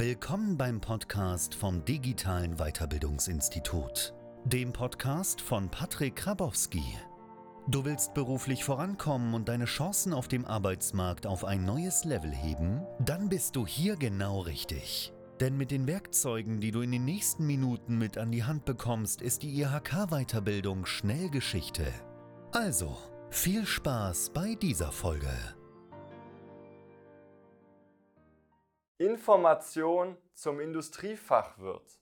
Willkommen beim Podcast vom Digitalen Weiterbildungsinstitut, dem Podcast von Patrick Krabowski. Du willst beruflich vorankommen und deine Chancen auf dem Arbeitsmarkt auf ein neues Level heben? Dann bist du hier genau richtig. Denn mit den Werkzeugen, die du in den nächsten Minuten mit an die Hand bekommst, ist die IHK-Weiterbildung schnell Geschichte. Also, viel Spaß bei dieser Folge. Information zum Industriefachwirt.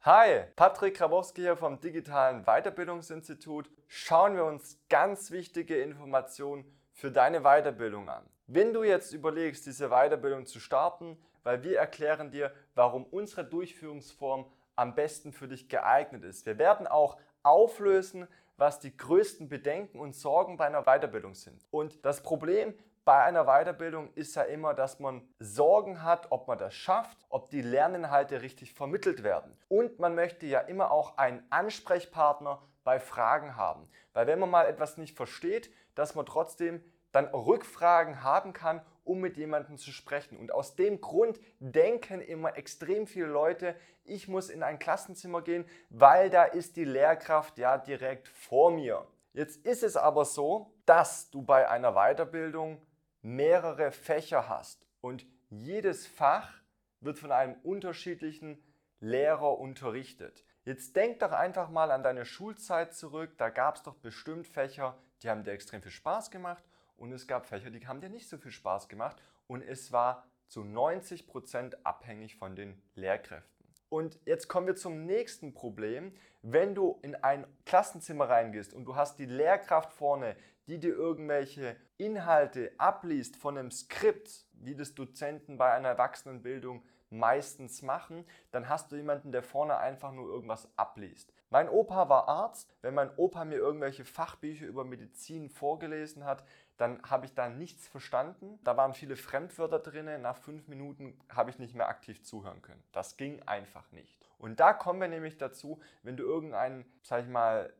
Hi, Patrick Grabowski hier vom Digitalen Weiterbildungsinstitut. Schauen wir uns ganz wichtige Informationen für deine Weiterbildung an. Wenn du jetzt überlegst, diese Weiterbildung zu starten, weil wir erklären dir, warum unsere Durchführungsform am besten für dich geeignet ist. Wir werden auch auflösen, was die größten Bedenken und Sorgen bei einer Weiterbildung sind. Und das Problem bei einer Weiterbildung ist ja immer, dass man Sorgen hat, ob man das schafft, ob die Lerninhalte richtig vermittelt werden. Und man möchte ja immer auch einen Ansprechpartner bei Fragen haben. Weil wenn man mal etwas nicht versteht, dass man trotzdem dann Rückfragen haben kann, um mit jemandem zu sprechen. Und aus dem Grund denken immer extrem viele Leute, ich muss in ein Klassenzimmer gehen, weil da ist die Lehrkraft ja direkt vor mir. Jetzt ist es aber so, dass du bei einer Weiterbildung mehrere Fächer hast und jedes Fach wird von einem unterschiedlichen Lehrer unterrichtet. Jetzt denk doch einfach mal an deine Schulzeit zurück. Da gab es doch bestimmt Fächer, die haben dir extrem viel Spaß gemacht und es gab Fächer, die haben dir nicht so viel Spaß gemacht und es war zu 90 Prozent abhängig von den Lehrkräften. Und jetzt kommen wir zum nächsten Problem. Wenn du in ein Klassenzimmer reingehst und du hast die Lehrkraft vorne, die dir irgendwelche Inhalte abliest von einem Skript, wie das Dozenten bei einer Erwachsenenbildung meistens machen, dann hast du jemanden, der vorne einfach nur irgendwas abliest. Mein Opa war Arzt. Wenn mein Opa mir irgendwelche Fachbücher über Medizin vorgelesen hat, dann habe ich da nichts verstanden. Da waren viele Fremdwörter drin. Nach fünf Minuten habe ich nicht mehr aktiv zuhören können. Das ging einfach nicht. Und da kommen wir nämlich dazu, wenn du irgendeinen, sag ich mal,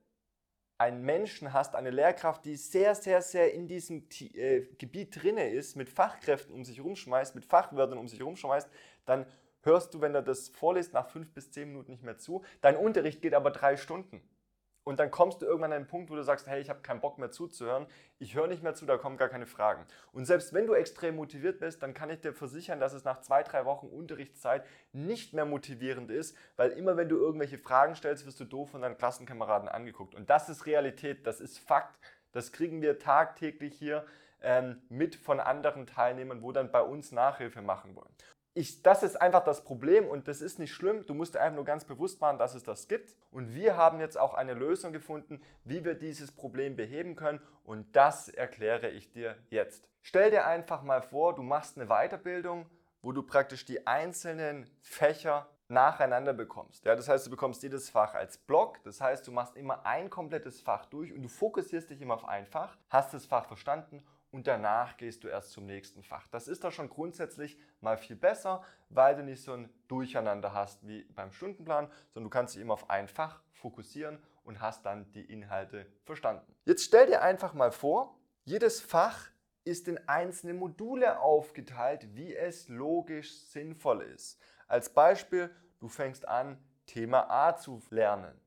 einen Menschen hast, eine Lehrkraft, die sehr, sehr, sehr in diesem äh, Gebiet drinne ist, mit Fachkräften um sich rumschmeißt, mit Fachwörtern um sich rumschmeißt, dann hörst du, wenn er das vorliest, nach fünf bis zehn Minuten nicht mehr zu. Dein Unterricht geht aber drei Stunden. Und dann kommst du irgendwann an einen Punkt, wo du sagst, hey, ich habe keinen Bock mehr zuzuhören, ich höre nicht mehr zu, da kommen gar keine Fragen. Und selbst wenn du extrem motiviert bist, dann kann ich dir versichern, dass es nach zwei, drei Wochen Unterrichtszeit nicht mehr motivierend ist, weil immer wenn du irgendwelche Fragen stellst, wirst du doof von deinen Klassenkameraden angeguckt. Und das ist Realität, das ist Fakt, das kriegen wir tagtäglich hier ähm, mit von anderen Teilnehmern, wo dann bei uns Nachhilfe machen wollen ich, das ist einfach das Problem und das ist nicht schlimm. Du musst dir einfach nur ganz bewusst machen, dass es das gibt. Und wir haben jetzt auch eine Lösung gefunden, wie wir dieses Problem beheben können. Und das erkläre ich dir jetzt. Stell dir einfach mal vor, du machst eine Weiterbildung, wo du praktisch die einzelnen Fächer nacheinander bekommst. Ja, das heißt, du bekommst jedes Fach als Block. Das heißt, du machst immer ein komplettes Fach durch und du fokussierst dich immer auf ein Fach, hast das Fach verstanden und danach gehst du erst zum nächsten Fach. Das ist doch schon grundsätzlich mal viel besser, weil du nicht so ein Durcheinander hast wie beim Stundenplan, sondern du kannst dich immer auf ein Fach fokussieren und hast dann die Inhalte verstanden. Jetzt stell dir einfach mal vor, jedes Fach ist in einzelne Module aufgeteilt, wie es logisch sinnvoll ist. Als Beispiel, du fängst an, Thema A zu lernen.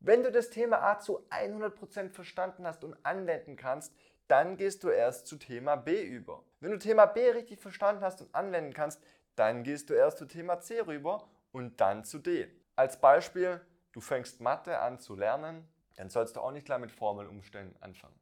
Wenn du das Thema A zu 100% verstanden hast und anwenden kannst, dann gehst du erst zu Thema B über. Wenn du Thema B richtig verstanden hast und anwenden kannst, dann gehst du erst zu Thema C rüber und dann zu D. Als Beispiel, du fängst Mathe an zu lernen, dann sollst du auch nicht gleich mit Formelumständen anfangen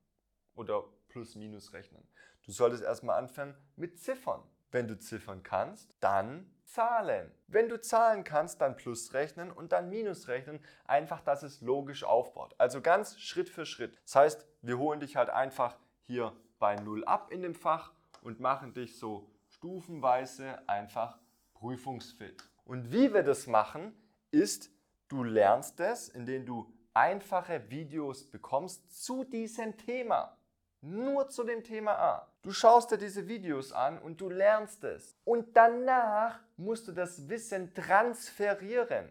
oder Plus-Minus rechnen. Du solltest erstmal anfangen mit Ziffern. Wenn du Ziffern kannst, dann Zahlen. Wenn du Zahlen kannst, dann Plus rechnen und dann Minus rechnen. Einfach, dass es logisch aufbaut. Also ganz Schritt für Schritt. Das heißt, wir holen dich halt einfach hier bei 0 ab in dem Fach und machen dich so stufenweise einfach prüfungsfit. Und wie wir das machen, ist, du lernst es, indem du einfache Videos bekommst zu diesem Thema. Nur zu dem Thema A. Du schaust dir diese Videos an und du lernst es. Und danach musst du das Wissen transferieren.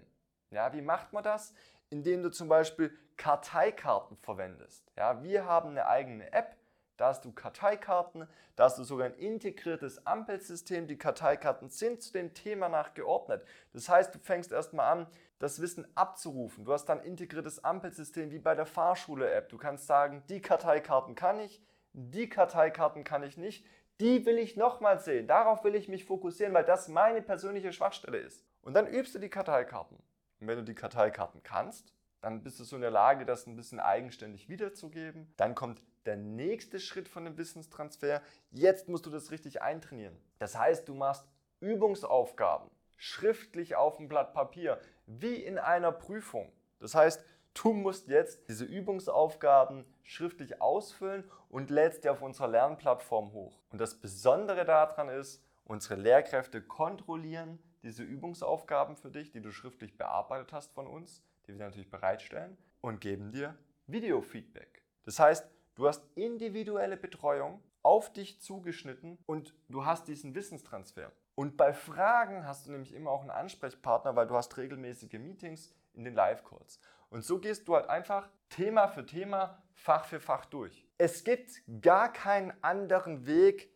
Ja, wie macht man das? Indem du zum Beispiel Karteikarten verwendest. Ja, wir haben eine eigene App, Da hast du Karteikarten, da hast du sogar ein integriertes Ampelsystem. Die Karteikarten sind zu dem Thema nach geordnet. Das heißt, du fängst erstmal an, das Wissen abzurufen. Du hast dann integriertes Ampelsystem wie bei der Fahrschule-App. Du kannst sagen, die Karteikarten kann ich, die Karteikarten kann ich nicht, die will ich nochmal sehen. Darauf will ich mich fokussieren, weil das meine persönliche Schwachstelle ist. Und dann übst du die Karteikarten. Und wenn du die Karteikarten kannst, dann bist du so in der Lage, das ein bisschen eigenständig wiederzugeben. Dann kommt der nächste Schritt von dem Wissenstransfer. Jetzt musst du das richtig eintrainieren. Das heißt, du machst Übungsaufgaben schriftlich auf dem Blatt Papier, wie in einer Prüfung. Das heißt, du musst jetzt diese Übungsaufgaben schriftlich ausfüllen und lädst die auf unserer Lernplattform hoch. Und das Besondere daran ist, unsere Lehrkräfte kontrollieren diese Übungsaufgaben für dich, die du schriftlich bearbeitet hast von uns die wir natürlich bereitstellen und geben dir Videofeedback. Das heißt, du hast individuelle Betreuung auf dich zugeschnitten und du hast diesen Wissenstransfer. Und bei Fragen hast du nämlich immer auch einen Ansprechpartner, weil du hast regelmäßige Meetings in den Live-Calls. Und so gehst du halt einfach Thema für Thema, Fach für Fach durch. Es gibt gar keinen anderen Weg,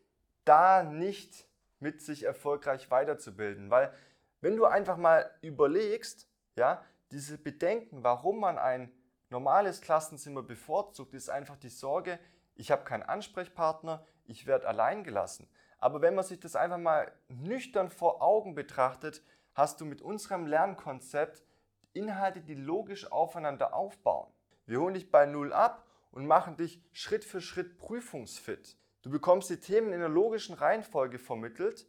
da nicht mit sich erfolgreich weiterzubilden, weil wenn du einfach mal überlegst, ja, diese Bedenken, warum man ein normales Klassenzimmer bevorzugt, ist einfach die Sorge, ich habe keinen Ansprechpartner, ich werde allein gelassen. Aber wenn man sich das einfach mal nüchtern vor Augen betrachtet, hast du mit unserem Lernkonzept Inhalte, die logisch aufeinander aufbauen. Wir holen dich bei Null ab und machen dich Schritt für Schritt prüfungsfit. Du bekommst die Themen in einer logischen Reihenfolge vermittelt,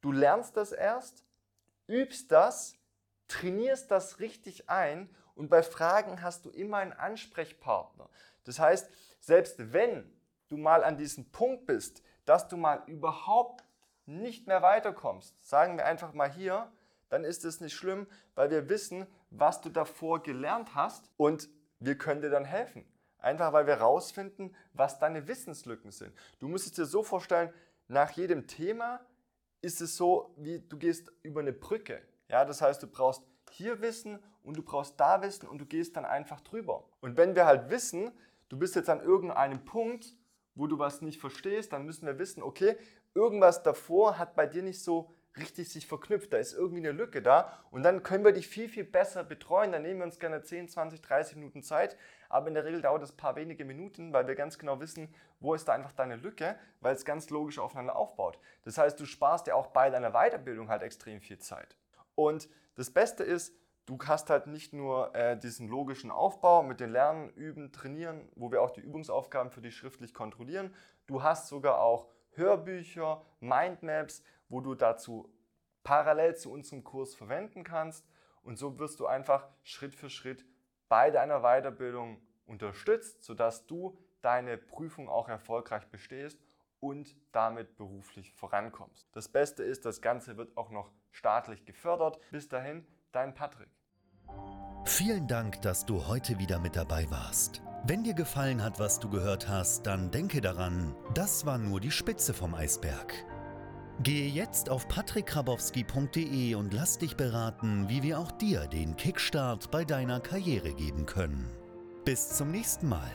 du lernst das erst, übst das trainierst das richtig ein und bei Fragen hast du immer einen Ansprechpartner. Das heißt, selbst wenn du mal an diesem Punkt bist, dass du mal überhaupt nicht mehr weiterkommst, sagen wir einfach mal hier, dann ist es nicht schlimm, weil wir wissen, was du davor gelernt hast und wir können dir dann helfen. Einfach weil wir herausfinden, was deine Wissenslücken sind. Du musst es dir so vorstellen, nach jedem Thema ist es so, wie du gehst über eine Brücke. Ja, das heißt, du brauchst hier Wissen und du brauchst da Wissen und du gehst dann einfach drüber. Und wenn wir halt wissen, du bist jetzt an irgendeinem Punkt, wo du was nicht verstehst, dann müssen wir wissen, okay, irgendwas davor hat bei dir nicht so richtig sich verknüpft. Da ist irgendwie eine Lücke da und dann können wir dich viel, viel besser betreuen. Dann nehmen wir uns gerne 10, 20, 30 Minuten Zeit, aber in der Regel dauert es ein paar wenige Minuten, weil wir ganz genau wissen, wo ist da einfach deine Lücke, weil es ganz logisch aufeinander aufbaut. Das heißt, du sparst dir auch bei deiner Weiterbildung halt extrem viel Zeit. Und das Beste ist, du hast halt nicht nur äh, diesen logischen Aufbau mit den Lernen, Üben, Trainieren, wo wir auch die Übungsaufgaben für dich schriftlich kontrollieren. Du hast sogar auch Hörbücher, Mindmaps, wo du dazu parallel zu unserem Kurs verwenden kannst. Und so wirst du einfach Schritt für Schritt bei deiner Weiterbildung unterstützt, sodass du deine Prüfung auch erfolgreich bestehst und damit beruflich vorankommst. Das Beste ist, das Ganze wird auch noch staatlich gefördert. Bis dahin, dein Patrick. Vielen Dank, dass du heute wieder mit dabei warst. Wenn dir gefallen hat, was du gehört hast, dann denke daran, das war nur die Spitze vom Eisberg. Gehe jetzt auf patrickkrabowski.de und lass dich beraten, wie wir auch dir den Kickstart bei deiner Karriere geben können. Bis zum nächsten Mal.